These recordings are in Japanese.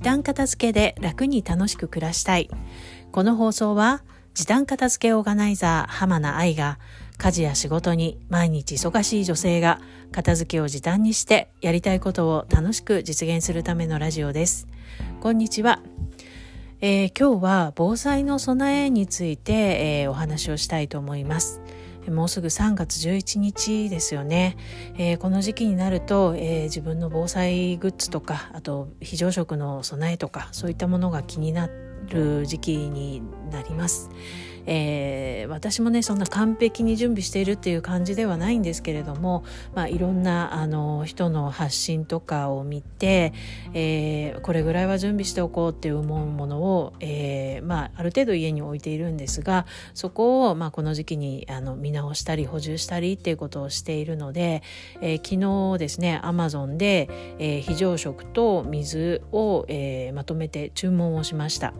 時短片付けで楽に楽しく暮らしたい。この放送は時短片付けオーガナイザー浜名愛が家事や仕事に毎日忙しい女性が片付けを時短にしてやりたいことを楽しく実現するためのラジオです。こんにちは。えー、今日は防災の備えについて、えー、お話をしたいと思います。もうすぐ3月11日ですよね、えー、この時期になると、えー、自分の防災グッズとかあと非常食の備えとかそういったものが気になる時期になります。えー、私もねそんな完璧に準備しているっていう感じではないんですけれども、まあ、いろんなあの人の発信とかを見て、えー、これぐらいは準備しておこうって思うものを、えーまあ、ある程度家に置いているんですがそこを、まあ、この時期にあの見直したり補充したりっていうことをしているので、えー、昨日ですねアマゾンで、えー、非常食と水を、えー、まとめて注文をしました。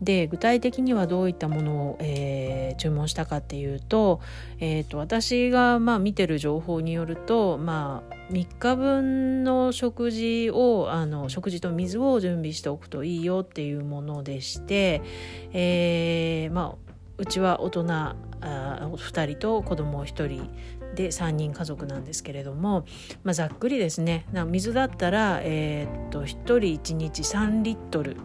で具体的にはどういったものを、えー、注文したかっていうと,、えーと、私がまあ見てる情報によると、まあ、3日分の食事をあの食事と水を準備しておくといいよっていうものでして、えー、まあうちは大人あ2人と子供1人で3人家族なんですけれども、まあ、ざっくりですね。水だったら、えー、っと1人1日3リットル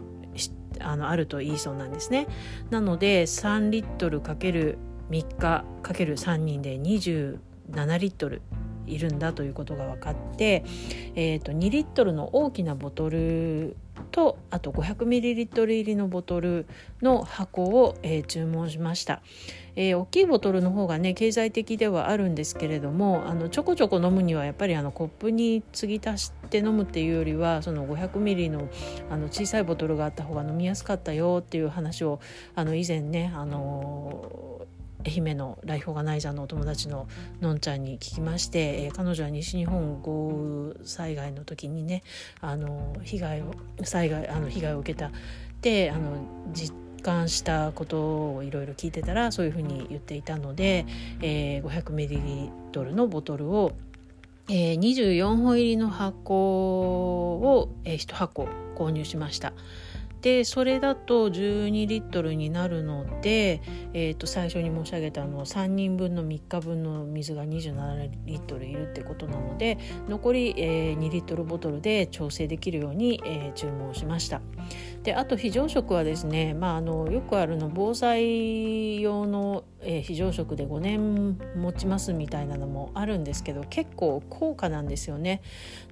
あのあるといいそうなんですね。なので3リットルかける3日かける3人で27リットルいるんだということが分かって、えー、と2リットルの大きなボトルとあと 500ml 入りのボトルの箱を、えー、注文しました、えー、大きいボトルの方がね経済的ではあるんですけれどもあのちょこちょこ飲むにはやっぱりあのコップに継ぎ足して飲むっていうよりはその 500ml のあの小さいボトルがあった方が飲みやすかったよっていう話をあの以前ねあのー愛媛のライフオーガナイザーのお友達ののんちゃんに聞きまして、えー、彼女は西日本豪雨災害の時にねあの被害を災害あの被害を受けたであの実感したことをいろいろ聞いてたらそういうふうに言っていたので、えー、500ml のボトルをえー、24本入りの箱を、えー、1箱購入しました。でそれだと12リットルになるので、えー、と最初に申し上げたの3人分の3日分の水が27リットルいるってことなので残り、えー、2リットルボトルで調整できるように、えー、注文しました。であと非常食はですね、まあ、あのよくあるの防災用の、えー、非常食で5年持ちますみたいなのもあるんですけど結構高価なんですよね。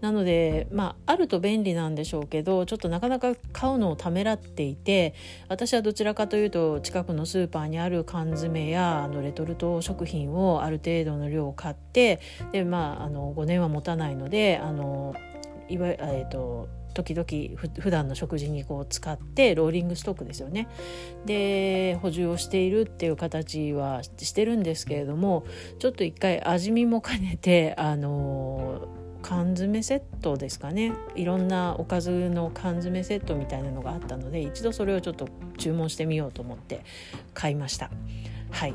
なので、まあ、あると便利なんでしょうけどちょっとなかなか買うのをためらっていて私はどちらかというと近くのスーパーにある缶詰やあのレトルト食品をある程度の量を買ってで、まあ、あの5年は持たないのであのいわゆる、えーと時々ふ普段の食事にこう使ってローリングストックですよね。で補充をしているっていう形はしてるんですけれどもちょっと一回味見も兼ねてあの缶詰セットですかね。いろんなおかずの缶詰セットみたいなのがあったので一度それをちょっと注文してみようと思って買いました。はい。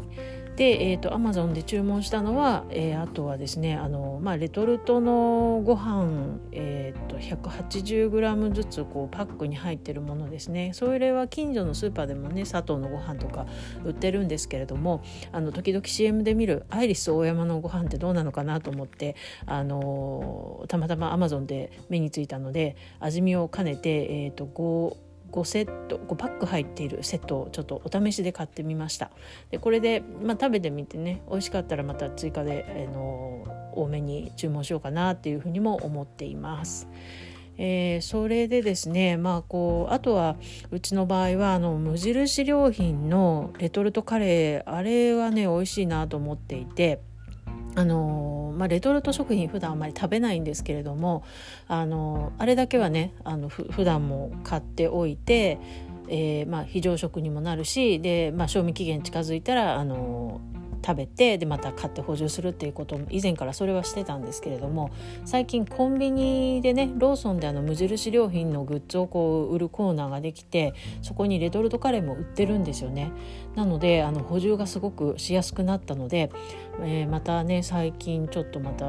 で、えーと、アマゾンで注文したのは、えー、あとはですねあの、まあ、レトルトのご飯、えーと、180g ずつこうパックに入ってるものですね。それは近所のスーパーでもね砂糖のご飯とか売ってるんですけれどもあの時々 CM で見るアイリス大山のご飯ってどうなのかなと思ってあのたまたまアマゾンで目についたので味見を兼ねて、えーと、と5 5セット5パック入っているセットをちょっとお試しで買ってみましたでこれで、まあ、食べてみてね美味しかったらまた追加で、あの多めに注文しようかなっていうふうにも思っています。えー、それでですねまあこうあとはうちの場合はあの無印良品のレトルトカレーあれはね美味しいなと思っていてあのまあ、レトルト食品普段あまり食べないんですけれどもあのあれだけはねあのふ普段も買っておいて、えーまあ、非常食にもなるしで、まあ、賞味期限近づいたらあの食べてでまた買って補充するっていうことも以前からそれはしてたんですけれども最近コンビニでねローソンであの無印良品のグッズをこう売るコーナーができてそこにレトルトカレーも売ってるんですよね。なのであの補充がすごくしやすくなったのでえー、またね最近ちょっとまた、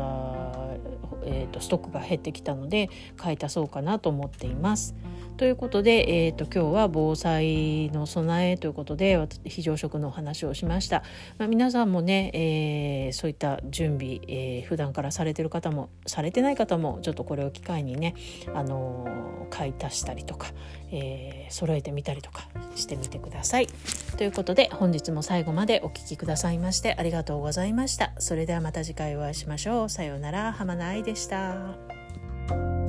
えーと、ストックが減ってきたので買い足そうかなと思っています。ということで、えーと、今日は防災の備えということで非常食のお話をしました、まあ、皆さんもね、えー、そういった準備、えー、普段からされてる方もされてない方もちょっとこれを機会にね、あのー、買い足したりとか、えー、揃えてみたりとかしてみてください。ということで本日も最後までお聴きくださいましてありがとうございました。それではまた次回お会いしましょう。さようなら浜名愛でした。